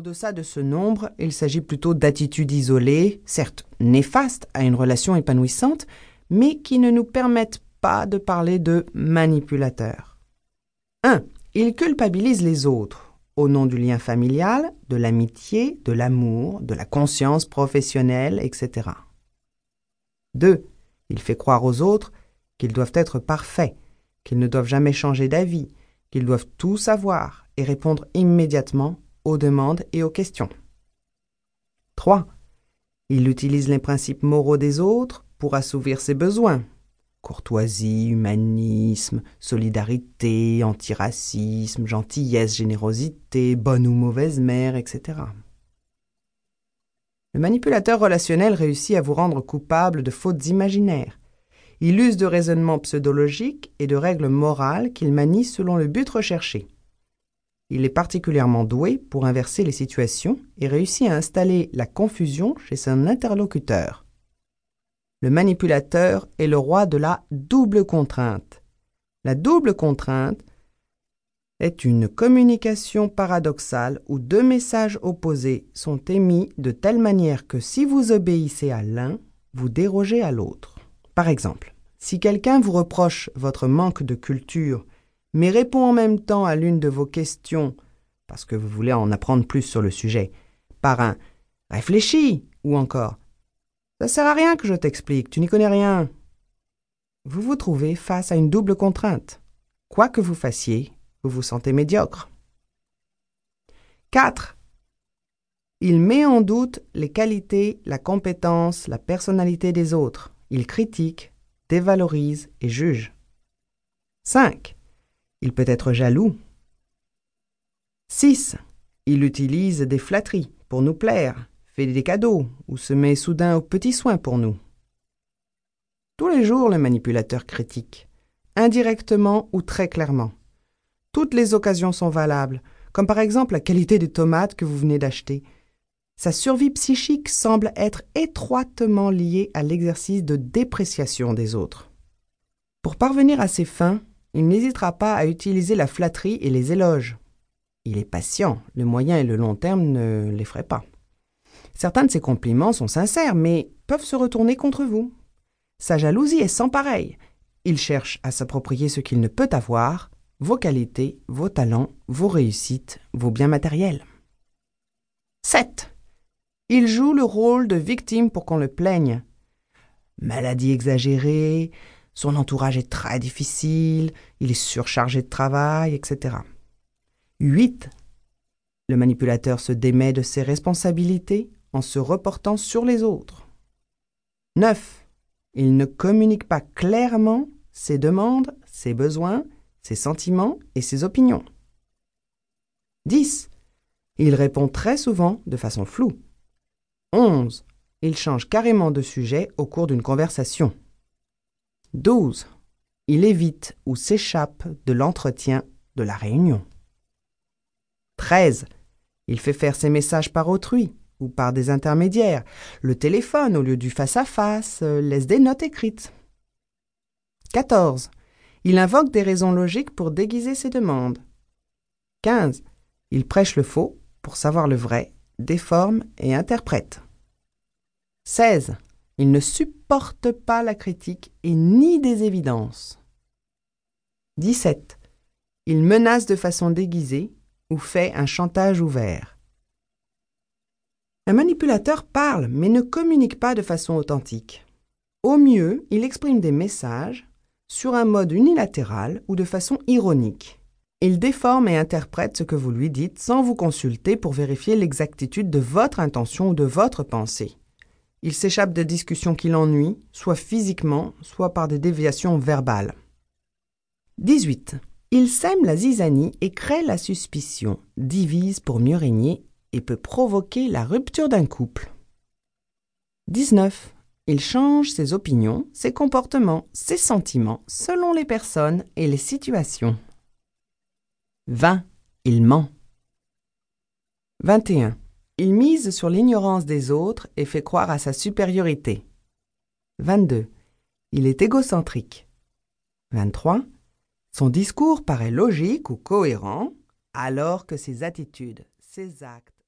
En deçà de ce nombre, il s'agit plutôt d'attitudes isolées, certes néfastes à une relation épanouissante, mais qui ne nous permettent pas de parler de manipulateurs. 1. Il culpabilise les autres au nom du lien familial, de l'amitié, de l'amour, de la conscience professionnelle, etc. 2. Il fait croire aux autres qu'ils doivent être parfaits, qu'ils ne doivent jamais changer d'avis, qu'ils doivent tout savoir et répondre immédiatement aux demandes et aux questions. 3. Il utilise les principes moraux des autres pour assouvir ses besoins. Courtoisie, humanisme, solidarité, antiracisme, gentillesse, générosité, bonne ou mauvaise mère, etc. Le manipulateur relationnel réussit à vous rendre coupable de fautes imaginaires. Il use de raisonnements pseudologiques et de règles morales qu'il manie selon le but recherché. Il est particulièrement doué pour inverser les situations et réussit à installer la confusion chez son interlocuteur. Le manipulateur est le roi de la double contrainte. La double contrainte est une communication paradoxale où deux messages opposés sont émis de telle manière que si vous obéissez à l'un, vous dérogez à l'autre. Par exemple, si quelqu'un vous reproche votre manque de culture mais répond en même temps à l'une de vos questions, parce que vous voulez en apprendre plus sur le sujet, par un Réfléchis ou encore Ça sert à rien que je t'explique, tu n'y connais rien. Vous vous trouvez face à une double contrainte. Quoi que vous fassiez, vous vous sentez médiocre. 4. Il met en doute les qualités, la compétence, la personnalité des autres. Il critique, dévalorise et juge. 5. Il peut être jaloux. 6. Il utilise des flatteries pour nous plaire, fait des cadeaux ou se met soudain aux petits soins pour nous. Tous les jours, le manipulateur critique, indirectement ou très clairement. Toutes les occasions sont valables, comme par exemple la qualité des tomates que vous venez d'acheter. Sa survie psychique semble être étroitement liée à l'exercice de dépréciation des autres. Pour parvenir à ses fins, il n'hésitera pas à utiliser la flatterie et les éloges. Il est patient, le moyen et le long terme ne l'effraient pas. Certains de ses compliments sont sincères, mais peuvent se retourner contre vous. Sa jalousie est sans pareil. Il cherche à s'approprier ce qu'il ne peut avoir, vos qualités, vos talents, vos réussites, vos biens matériels. 7. Il joue le rôle de victime pour qu'on le plaigne. Maladie exagérée, son entourage est très difficile, il est surchargé de travail, etc. 8. Le manipulateur se démet de ses responsabilités en se reportant sur les autres. 9. Il ne communique pas clairement ses demandes, ses besoins, ses sentiments et ses opinions. 10. Il répond très souvent de façon floue. 11. Il change carrément de sujet au cours d'une conversation. 12. Il évite ou s'échappe de l'entretien de la réunion. 13. Il fait faire ses messages par autrui ou par des intermédiaires, le téléphone au lieu du face-à-face, euh, laisse des notes écrites. 14. Il invoque des raisons logiques pour déguiser ses demandes. 15. Il prêche le faux pour savoir le vrai, déforme et interprète. 16. Il ne supporte pas la critique et ni des évidences. 17. Il menace de façon déguisée ou fait un chantage ouvert. Un manipulateur parle mais ne communique pas de façon authentique. Au mieux, il exprime des messages sur un mode unilatéral ou de façon ironique. Il déforme et interprète ce que vous lui dites sans vous consulter pour vérifier l'exactitude de votre intention ou de votre pensée. Il s'échappe de discussions qui l'ennuient, soit physiquement, soit par des déviations verbales. 18. Il sème la zizanie et crée la suspicion, divise pour mieux régner et peut provoquer la rupture d'un couple. 19. Il change ses opinions, ses comportements, ses sentiments selon les personnes et les situations. 20. Il ment. 21. Il mise sur l'ignorance des autres et fait croire à sa supériorité. 22. Il est égocentrique. 23. Son discours paraît logique ou cohérent, alors que ses attitudes, ses actes